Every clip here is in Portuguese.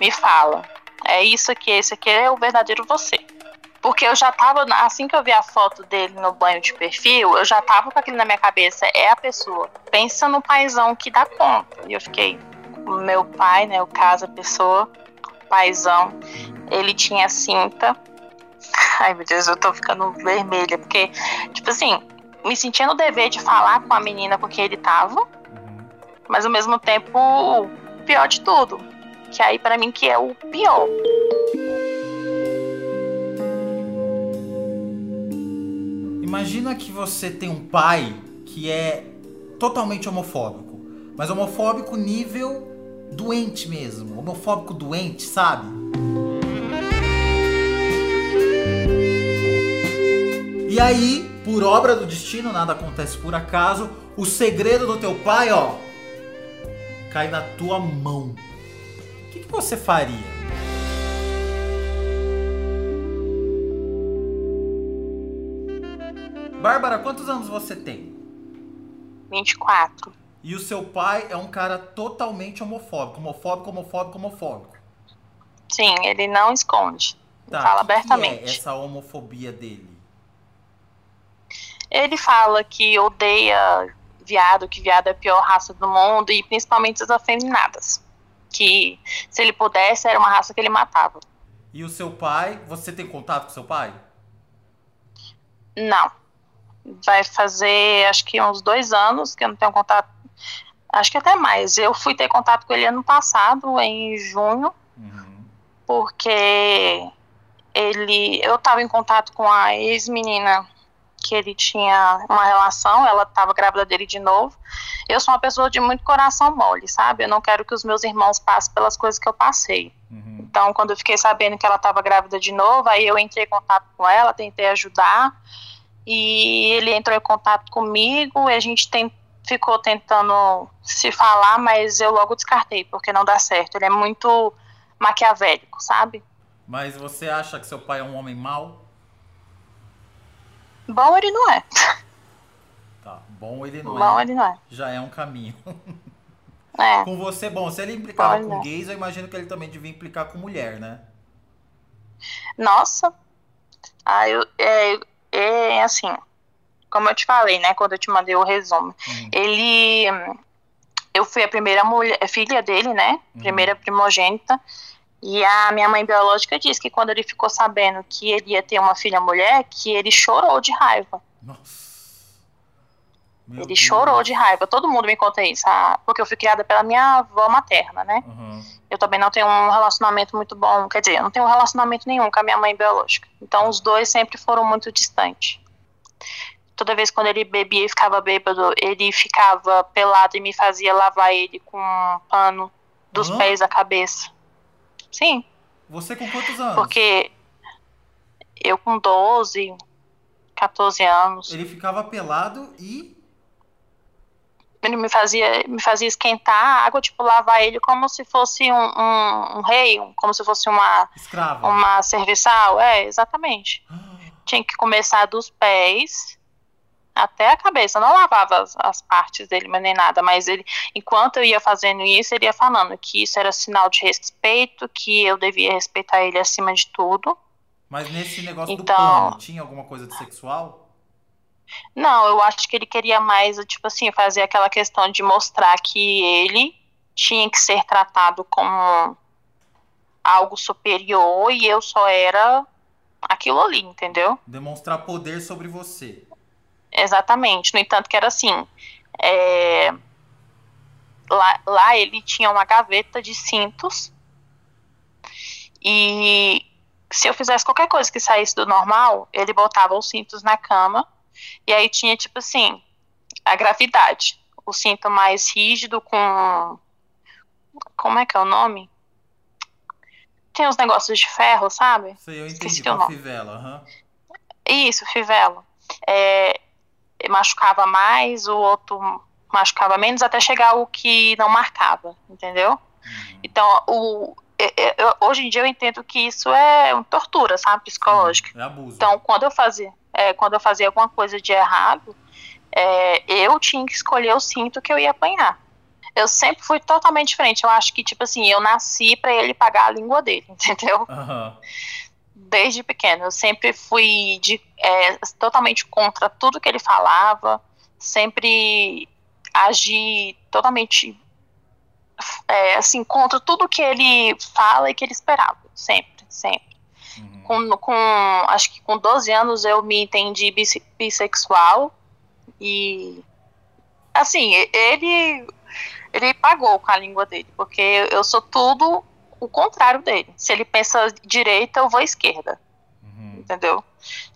me fala. É isso aqui, esse aqui é o verdadeiro você. Porque eu já tava, assim que eu vi a foto dele no banho de perfil, eu já tava com aquilo na minha cabeça, é a pessoa. Pensa no paizão que dá conta. E eu fiquei, meu pai, né, o caso, a pessoa, o paizão, ele tinha cinta. Ai, meu Deus, eu tô ficando vermelha, porque, tipo assim, me sentia no dever de falar com a menina com quem ele tava, uhum. mas ao mesmo tempo, o pior de tudo, que aí para mim que é o pior. Imagina que você tem um pai que é totalmente homofóbico, mas homofóbico nível doente mesmo, homofóbico doente, sabe? E aí, por obra do destino, nada acontece por acaso, o segredo do teu pai, ó, cai na tua mão. O que, que você faria? Bárbara, quantos anos você tem? 24. E o seu pai é um cara totalmente homofóbico. Homofóbico, homofóbico, homofóbico. Sim, ele não esconde. Tá, fala que abertamente. Que é essa homofobia dele? Ele fala que odeia viado, que viado é a pior raça do mundo, e principalmente as afeminadas. Que se ele pudesse, era uma raça que ele matava. E o seu pai, você tem contato com seu pai? Não vai fazer acho que uns dois anos que eu não tenho contato, acho que até mais. Eu fui ter contato com ele ano passado, em junho, uhum. porque ele, eu estava em contato com a ex-menina que ele tinha uma relação, ela estava grávida dele de novo. Eu sou uma pessoa de muito coração mole, sabe? Eu não quero que os meus irmãos passem pelas coisas que eu passei. Uhum. Então, quando eu fiquei sabendo que ela estava grávida de novo, aí eu entrei em contato com ela, tentei ajudar e ele entrou em contato comigo e a gente tem, ficou tentando se falar, mas eu logo descartei, porque não dá certo. Ele é muito maquiavélico, sabe? Mas você acha que seu pai é um homem mau? Bom ele não é. Tá, bom ele não bom é. Bom ele não é. Já é um caminho. É. Com você, bom, se ele implicava com gays, eu imagino que ele também devia implicar com mulher, né? Nossa. Ah, eu, é, é assim, como eu te falei, né, quando eu te mandei o resumo, uhum. ele, eu fui a primeira mulher, filha dele, né, uhum. primeira primogênita, e a minha mãe biológica disse que quando ele ficou sabendo que ele ia ter uma filha mulher, que ele chorou de raiva. Nossa. Meu ele Deus. chorou de raiva. Todo mundo me conta isso, ah, porque eu fui criada pela minha avó materna, né? Uhum. Eu também não tenho um relacionamento muito bom, quer dizer, eu não tenho um relacionamento nenhum com a minha mãe biológica. Então os dois sempre foram muito distantes. Toda vez quando ele bebia e ficava bêbado, ele ficava pelado e me fazia lavar ele com um pano dos uhum. pés à cabeça. Sim. Você com quantos anos? Porque eu com 12, 14 anos. Ele ficava pelado e ele me fazia, me fazia esquentar a água, tipo, lavar ele como se fosse um, um, um rei, como se fosse uma, Escrava. uma serviçal. É, exatamente. Tinha que começar dos pés até a cabeça. Não lavava as, as, partes dele, mas nem nada. Mas ele, enquanto eu ia fazendo isso, ele ia falando que isso era sinal de respeito, que eu devia respeitar ele acima de tudo. Mas nesse negócio então, do pano, tinha alguma coisa de sexual? Não, eu acho que ele queria mais, tipo assim, fazer aquela questão de mostrar que ele tinha que ser tratado como algo superior e eu só era aquilo ali, entendeu? Demonstrar poder sobre você. Exatamente. No entanto, que era assim. É... Lá, lá ele tinha uma gaveta de cintos. E se eu fizesse qualquer coisa que saísse do normal, ele botava os cintos na cama e aí tinha, tipo assim, a gravidade. O cinto mais rígido com. Como é que é o nome? Tem uns negócios de ferro, sabe? Sei, eu entendi, Esqueci com fivela. Uhum. Isso, fivela. É, machucava mais, o outro machucava menos, até chegar o que não marcava, entendeu? Uhum. Então, o, eu, hoje em dia eu entendo que isso é uma tortura, sabe, psicológica. Sim, é abuso. Então, quando eu fazia, é, quando eu fazia alguma coisa de errado, é, eu tinha que escolher o cinto que eu ia apanhar. eu sempre fui totalmente diferente. Eu acho que, tipo assim, eu nasci para ele pagar a língua dele, entendeu? Uhum. Desde pequeno. Eu sempre fui de, é, totalmente contra tudo que ele falava, sempre agi totalmente é, assim, contra tudo que ele fala e que ele esperava. Sempre, sempre. Uhum. Com, com, acho que com 12 anos eu me entendi bissexual e assim, ele ele pagou com a língua dele, porque eu sou tudo o contrário dele. Se ele pensa direita, eu vou esquerda. Uhum. Entendeu?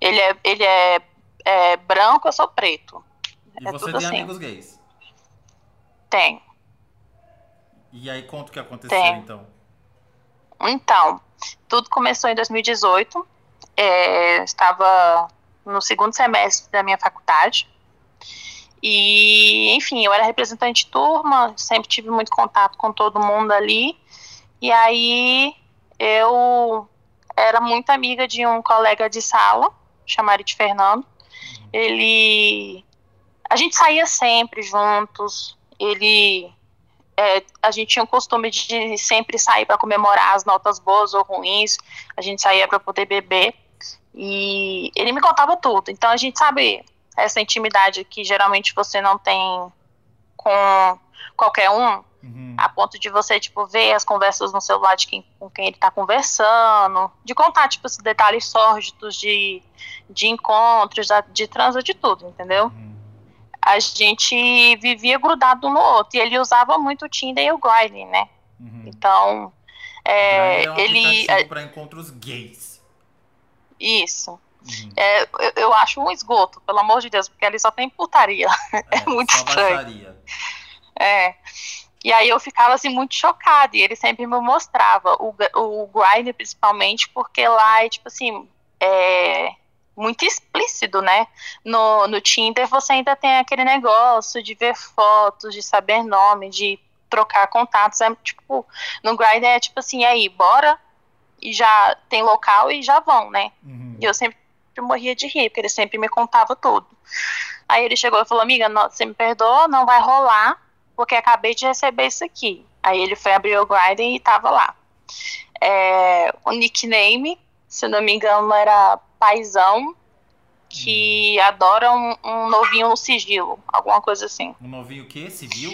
Ele é, ele é, é, branco, eu sou preto. E é você tem assim. amigos gays? Tem. E aí conta o que aconteceu então. Então, tudo começou em 2018. É, estava no segundo semestre da minha faculdade. E, enfim, eu era representante de turma, sempre tive muito contato com todo mundo ali. E aí eu era muito amiga de um colega de sala, chamado de Fernando. Ele. A gente saía sempre juntos. Ele. É, a gente tinha o costume de sempre sair para comemorar as notas boas ou ruins. A gente saía para poder beber. E ele me contava tudo. Então a gente sabe essa intimidade que geralmente você não tem com qualquer um, uhum. a ponto de você, tipo, ver as conversas no celular de quem, com quem ele tá conversando, de contar, tipo, esses detalhes sórdidos de, de encontros, de transa, de tudo, entendeu? Uhum. A gente vivia grudado um no outro, e ele usava muito o Tinder e o Grindr, né? Uhum. Então, é, é um ele... para encontros gays. Isso. Uhum. É, eu, eu, acho um esgoto, pelo amor de Deus, porque ali só tem putaria. É, é muito estranho. Baixaria. É. E aí eu ficava assim muito chocada e ele sempre me mostrava o, o grind principalmente porque lá é tipo assim é muito explícito, né? No, no Tinder você ainda tem aquele negócio de ver fotos, de saber nome, de trocar contatos. É tipo, no grind é tipo assim, aí, bora e já tem local e já vão, né? Uhum. E eu sempre morria de rir, porque ele sempre me contava tudo. Aí ele chegou e falou, amiga, não, você me perdoa, não vai rolar, porque acabei de receber isso aqui. Aí ele foi abrir o Grindr e tava lá. É, o nickname, se não me engano, era Paizão, que adora um, um, novinho no sigilo, alguma coisa assim. Um novinho o quê? Civil?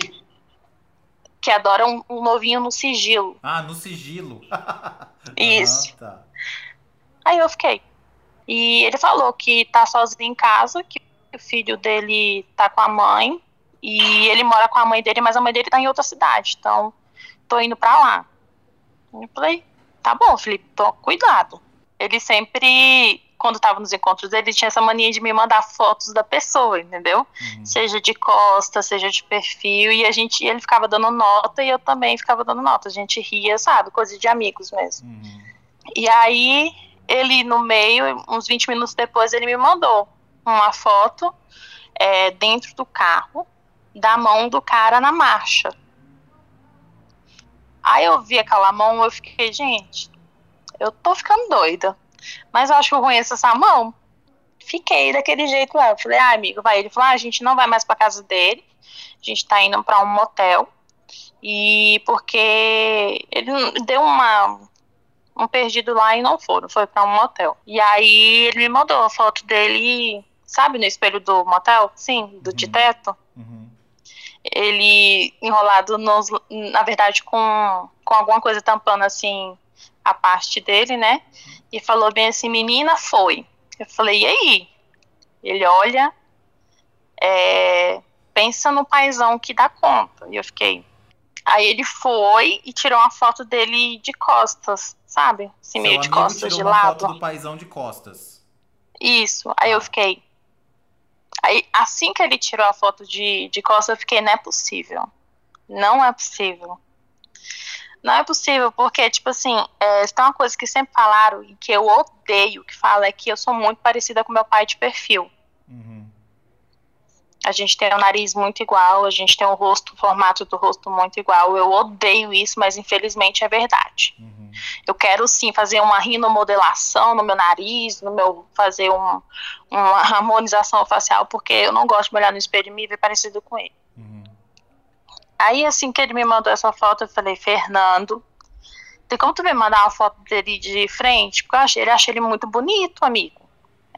Que adora um, um novinho no sigilo. Ah, no sigilo. Isso. tá. Aí eu fiquei, e ele falou que tá sozinho em casa, que o filho dele tá com a mãe, e ele mora com a mãe dele, mas a mãe dele tá em outra cidade, então tô indo pra lá. Eu falei, tá bom, Felipe, tô, cuidado. Ele sempre, quando tava nos encontros dele, tinha essa mania de me mandar fotos da pessoa, entendeu? Uhum. Seja de costa, seja de perfil, e a gente, ele ficava dando nota e eu também ficava dando nota. A gente ria, sabe? Coisa de amigos mesmo. Uhum. E aí ele no meio, uns 20 minutos depois, ele me mandou uma foto é, dentro do carro da mão do cara na marcha. Aí eu vi aquela mão, eu fiquei, gente, eu tô ficando doida. Mas eu acho que eu conheço essa mão. Fiquei daquele jeito lá. Eu falei, ah, amigo, vai. Ele falou, ah, a gente não vai mais pra casa dele. A gente tá indo pra um motel. E porque ele deu uma um perdido lá e não foram, foi para um motel. E aí ele me mandou a foto dele, sabe, no espelho do motel? Sim, do uhum. de teto. Ele enrolado, nos, na verdade, com, com alguma coisa tampando assim a parte dele, né? E falou bem assim: menina, foi. Eu falei: e aí? Ele olha, é, pensa no paizão que dá conta. E eu fiquei. Aí ele foi e tirou uma foto dele de costas sabe? Assim, meio de costas de lado. Foto do paizão de costas. Isso. Aí eu fiquei. Aí, assim que ele tirou a foto de, de costas, eu fiquei, não é possível. Não é possível. Não é possível, porque, tipo assim, é, tem uma coisa que sempre falaram e que eu odeio que fala é que eu sou muito parecida com meu pai de perfil. Uhum. A gente tem o nariz muito igual, a gente tem o rosto, o formato do rosto muito igual. Eu odeio isso, mas infelizmente é verdade. Uhum. Eu quero sim fazer uma rinomodelação no meu nariz, no meu fazer um, uma harmonização facial, porque eu não gosto de olhar no espelho e me ver parecido com ele. Uhum. Aí, assim que ele me mandou essa foto, eu falei, Fernando, tem como tu me mandar uma foto dele de frente? Porque eu achei, ele achei ele muito bonito, amigo.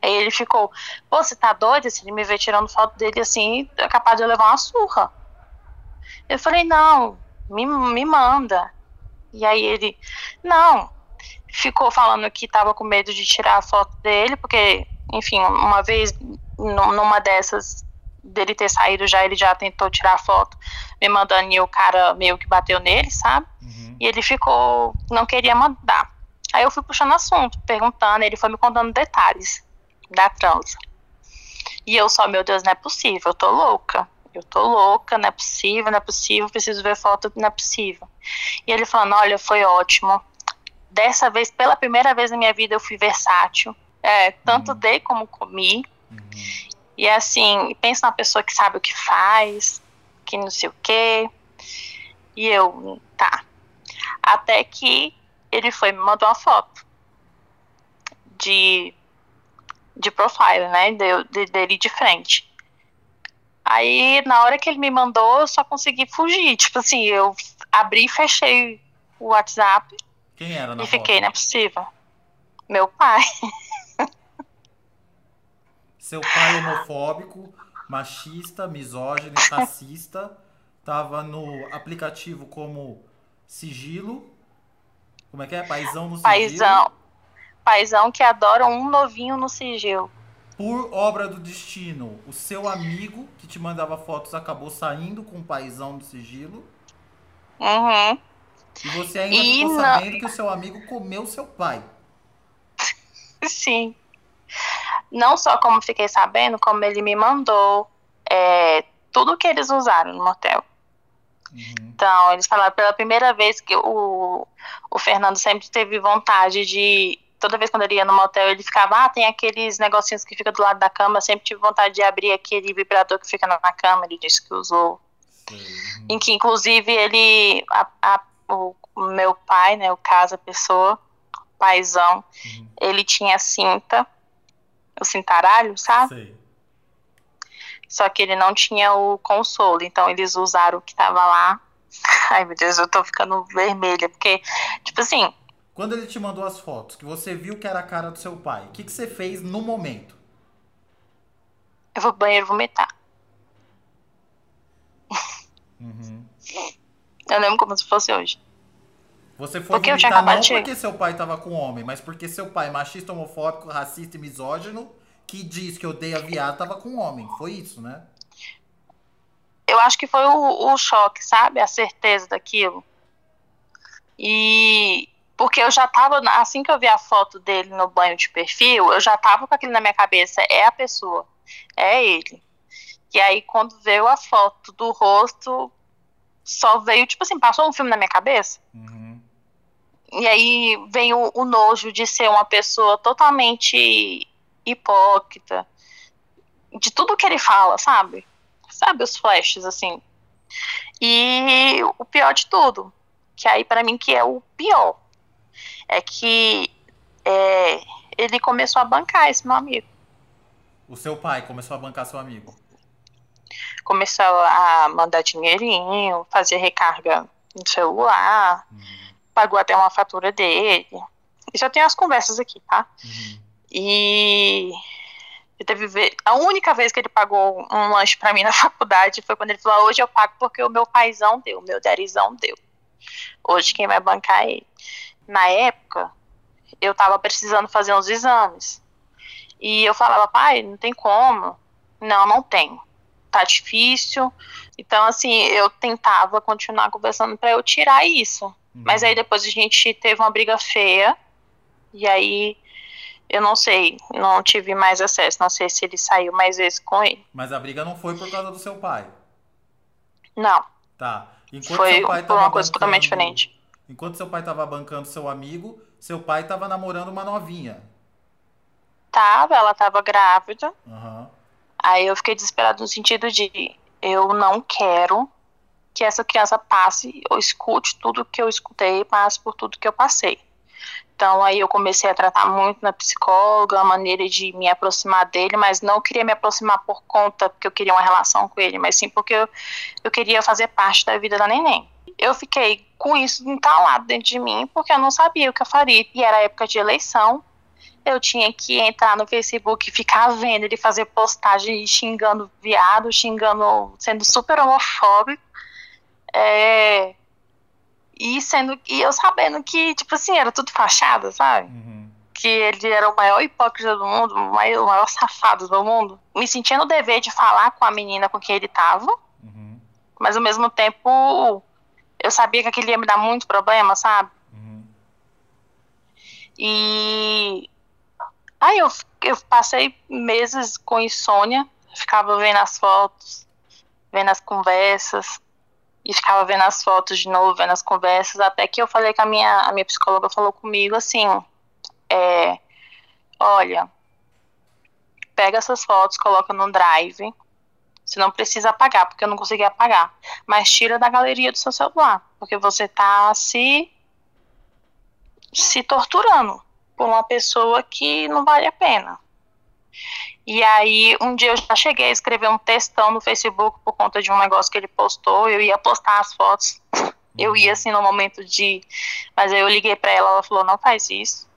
Aí ele ficou, pô, você tá doido? Se ele me ver tirando foto dele assim, é capaz de eu levar uma surra. Eu falei, não, me, me manda. E aí ele, não, ficou falando que tava com medo de tirar a foto dele, porque, enfim, uma vez numa dessas dele ter saído já, ele já tentou tirar a foto, me mandando e o cara meio que bateu nele, sabe? Uhum. E ele ficou, não queria mandar. Aí eu fui puxando assunto, perguntando, ele foi me contando detalhes da transa. E eu só, meu Deus, não é possível, eu tô louca. Eu tô louca, não é possível, não é possível, preciso ver foto, não é possível. E ele falando, olha, foi ótimo. Dessa vez, pela primeira vez na minha vida, eu fui versátil. É, tanto uhum. dei como comi. Uhum. E assim, pensa na pessoa que sabe o que faz, que não sei o quê. E eu, tá. Até que ele foi me mandou uma foto de, de profile, né? De, de, dele de frente. Aí, na hora que ele me mandou, eu só consegui fugir. Tipo assim, eu abri e fechei o WhatsApp. Quem era na E fiquei, não é possível. Meu pai. Seu pai homofóbico, machista, misógino, racista, tava no aplicativo como sigilo. Como é que é? Paizão no sigilo. Paizão. Paizão que adora um novinho no sigilo. Por obra do destino, o seu amigo que te mandava fotos acabou saindo com o paizão no sigilo. Uhum. E você ainda e ficou não... sabendo que o seu amigo comeu seu pai. Sim. Não só como fiquei sabendo, como ele me mandou é, tudo que eles usaram no motel. Uhum. Então, eles falaram pela primeira vez que o, o Fernando sempre teve vontade de. Toda vez quando ele ia no motel, ele ficava, ah, tem aqueles negocinhos que fica do lado da cama. Sempre tive vontade de abrir aquele vibrador que fica na cama. Ele disse que usou. Sim. Em que, inclusive, ele. A, a, o, meu pai, né, o caso, a pessoa, paizão, uhum. ele tinha cinta o cintaralho, sabe? Sei. Só que ele não tinha o consolo, então eles usaram o que tava lá. Ai, meu Deus, eu tô ficando vermelha, porque, tipo assim. Quando ele te mandou as fotos, que você viu que era a cara do seu pai, o que, que você fez no momento? Eu vou pro banheiro vomitar. Uhum. Eu lembro como se fosse hoje. Você foi porque vomitar não porque seu pai tava com homem, mas porque seu pai, machista, homofóbico, racista e misógino, que diz que odeia viado, tava com homem. Foi isso, né? Eu acho que foi o, o choque, sabe? A certeza daquilo. E porque eu já tava, assim que eu vi a foto dele no banho de perfil, eu já tava com aquilo na minha cabeça, é a pessoa, é ele. E aí quando veio a foto do rosto, só veio, tipo assim, passou um filme na minha cabeça. Uhum. E aí vem o, o nojo de ser uma pessoa totalmente hipócrita. De tudo que ele fala, sabe? Sabe os flashes, assim. E o pior de tudo, que aí para mim que é o pior, é que é, ele começou a bancar esse meu amigo. O seu pai começou a bancar seu amigo? Começou a mandar dinheirinho, fazer recarga no celular. Hum pagou até uma fatura dele. Isso eu tenho as conversas aqui, tá? Uhum. E teve a única vez que ele pagou um lanche para mim na faculdade foi quando ele falou: hoje eu pago porque o meu paizão deu, o meu derizão deu. Hoje quem vai bancar é ele. Na época, eu tava precisando fazer uns exames. E eu falava, pai, não tem como. Não, não tem. Tá difícil. Então, assim, eu tentava continuar conversando para eu tirar isso. Mas aí depois a gente teve uma briga feia. E aí eu não sei, não tive mais acesso. Não sei se ele saiu mais vezes com ele. Mas a briga não foi por causa do seu pai? Não. Tá. Enquanto foi por uma coisa bancando, totalmente diferente. Enquanto seu pai tava bancando seu amigo, seu pai tava namorando uma novinha. Tava, ela tava grávida. Uhum. Aí eu fiquei desesperado no sentido de eu não quero que essa criança passe ou escute tudo que eu escutei, passe por tudo que eu passei. Então aí eu comecei a tratar muito na psicóloga, a maneira de me aproximar dele, mas não queria me aproximar por conta porque eu queria uma relação com ele, mas sim porque eu, eu queria fazer parte da vida da neném. Eu fiquei com isso entalado dentro de mim porque eu não sabia o que eu faria. E era época de eleição, eu tinha que entrar no Facebook e ficar vendo ele fazer postagem xingando viado, xingando, sendo super homofóbico. É, e sendo e eu sabendo que, tipo assim, era tudo fachada, sabe? Uhum. Que ele era o maior hipócrita do mundo, o maior, o maior safado do mundo. Me sentia no dever de falar com a menina com quem ele tava. Uhum. Mas ao mesmo tempo, eu sabia que aquilo ia me dar muito problema, sabe? Uhum. E aí eu, eu passei meses com insônia, ficava vendo as fotos, vendo as conversas, e ficava vendo as fotos de novo, vendo as conversas, até que eu falei que a minha, a minha psicóloga falou comigo assim, é, olha, pega essas fotos, coloca no drive, você não precisa apagar, porque eu não consegui apagar, mas tira da galeria do seu celular, porque você tá se se torturando por uma pessoa que não vale a pena. E aí, um dia eu já cheguei a escrever um textão no Facebook por conta de um negócio que ele postou. Eu ia postar as fotos. Eu ia assim no momento de. Mas aí eu liguei para ela, ela falou: não faz isso.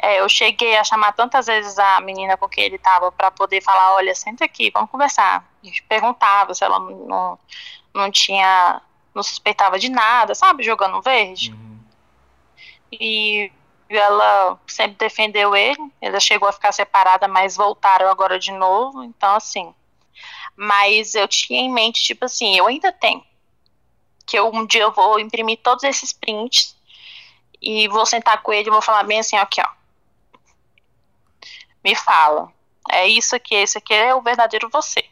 É, eu cheguei a chamar tantas vezes a menina com quem ele tava para poder falar: olha, senta aqui, vamos conversar. E perguntava se ela não, não tinha. não suspeitava de nada, sabe? Jogando verde. Uhum. E ela sempre defendeu ele, ela chegou a ficar separada, mas voltaram agora de novo, então assim. Mas eu tinha em mente, tipo assim, eu ainda tenho. Que eu, um dia eu vou imprimir todos esses prints e vou sentar com ele e vou falar bem assim, aqui, ó. Me fala. É isso aqui, esse aqui é o verdadeiro você.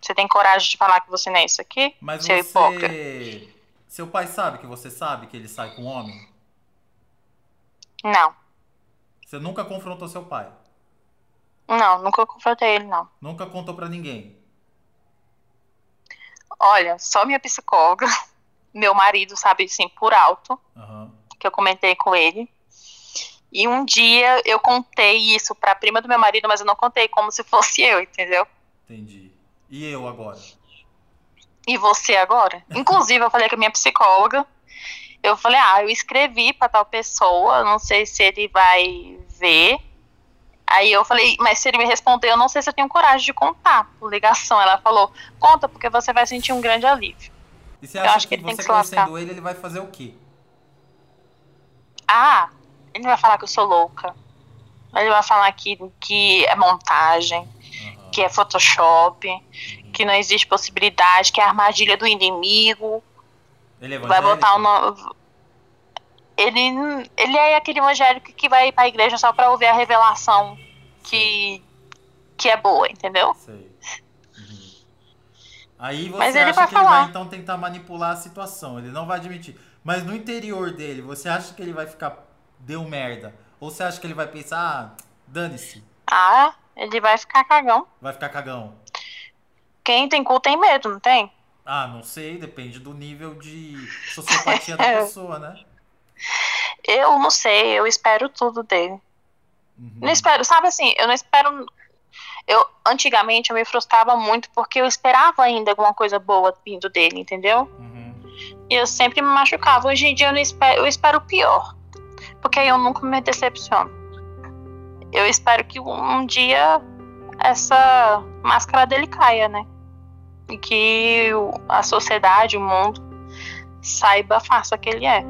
Você tem coragem de falar que você não é isso aqui? Mas seu você... Hipócrita. Seu pai sabe que você sabe que ele sai com homem? Não. Você nunca confrontou seu pai? Não, nunca confrontei ele, não. Nunca contou para ninguém? Olha, só minha psicóloga, meu marido sabe, assim, por alto, uhum. Que eu comentei com ele. E um dia eu contei isso pra prima do meu marido, mas eu não contei como se fosse eu, entendeu? Entendi. E eu agora? E você agora? Inclusive, eu falei com a minha psicóloga eu falei, ah, eu escrevi para tal pessoa, não sei se ele vai ver. Aí eu falei, mas se ele me responder, eu não sei se eu tenho coragem de contar por ligação. Ela falou, conta, porque você vai sentir um grande alívio. E você acha eu acho que, que ele você conhecendo ele, ele vai fazer o quê? Ah, ele vai falar que eu sou louca. Ele vai falar que, que é montagem, uhum. que é Photoshop, uhum. que não existe possibilidade, que é armadilha do inimigo. Ele é vai botar o nome. Ele, ele é aquele evangélico que vai pra igreja só pra ouvir a revelação que, que é boa, entendeu? Sei. Aí você Mas ele acha vai que falar. ele vai então tentar manipular a situação. Ele não vai admitir. Mas no interior dele, você acha que ele vai ficar. Deu merda? Ou você acha que ele vai pensar, ah, dane-se? Ah, ele vai ficar cagão. Vai ficar cagão. Quem tem cu tem medo, não tem? Ah, não sei, depende do nível de sociopatia da pessoa, né? Eu não sei, eu espero tudo dele. Uhum. Não espero, sabe assim, eu não espero. Eu antigamente eu me frustrava muito porque eu esperava ainda alguma coisa boa vindo dele, entendeu? Uhum. E eu sempre me machucava. Hoje em dia eu não espero, eu espero o pior, porque eu nunca me decepciono. Eu espero que um dia essa máscara dele caia, né? e que a sociedade, o mundo, saiba a farsa que ele é.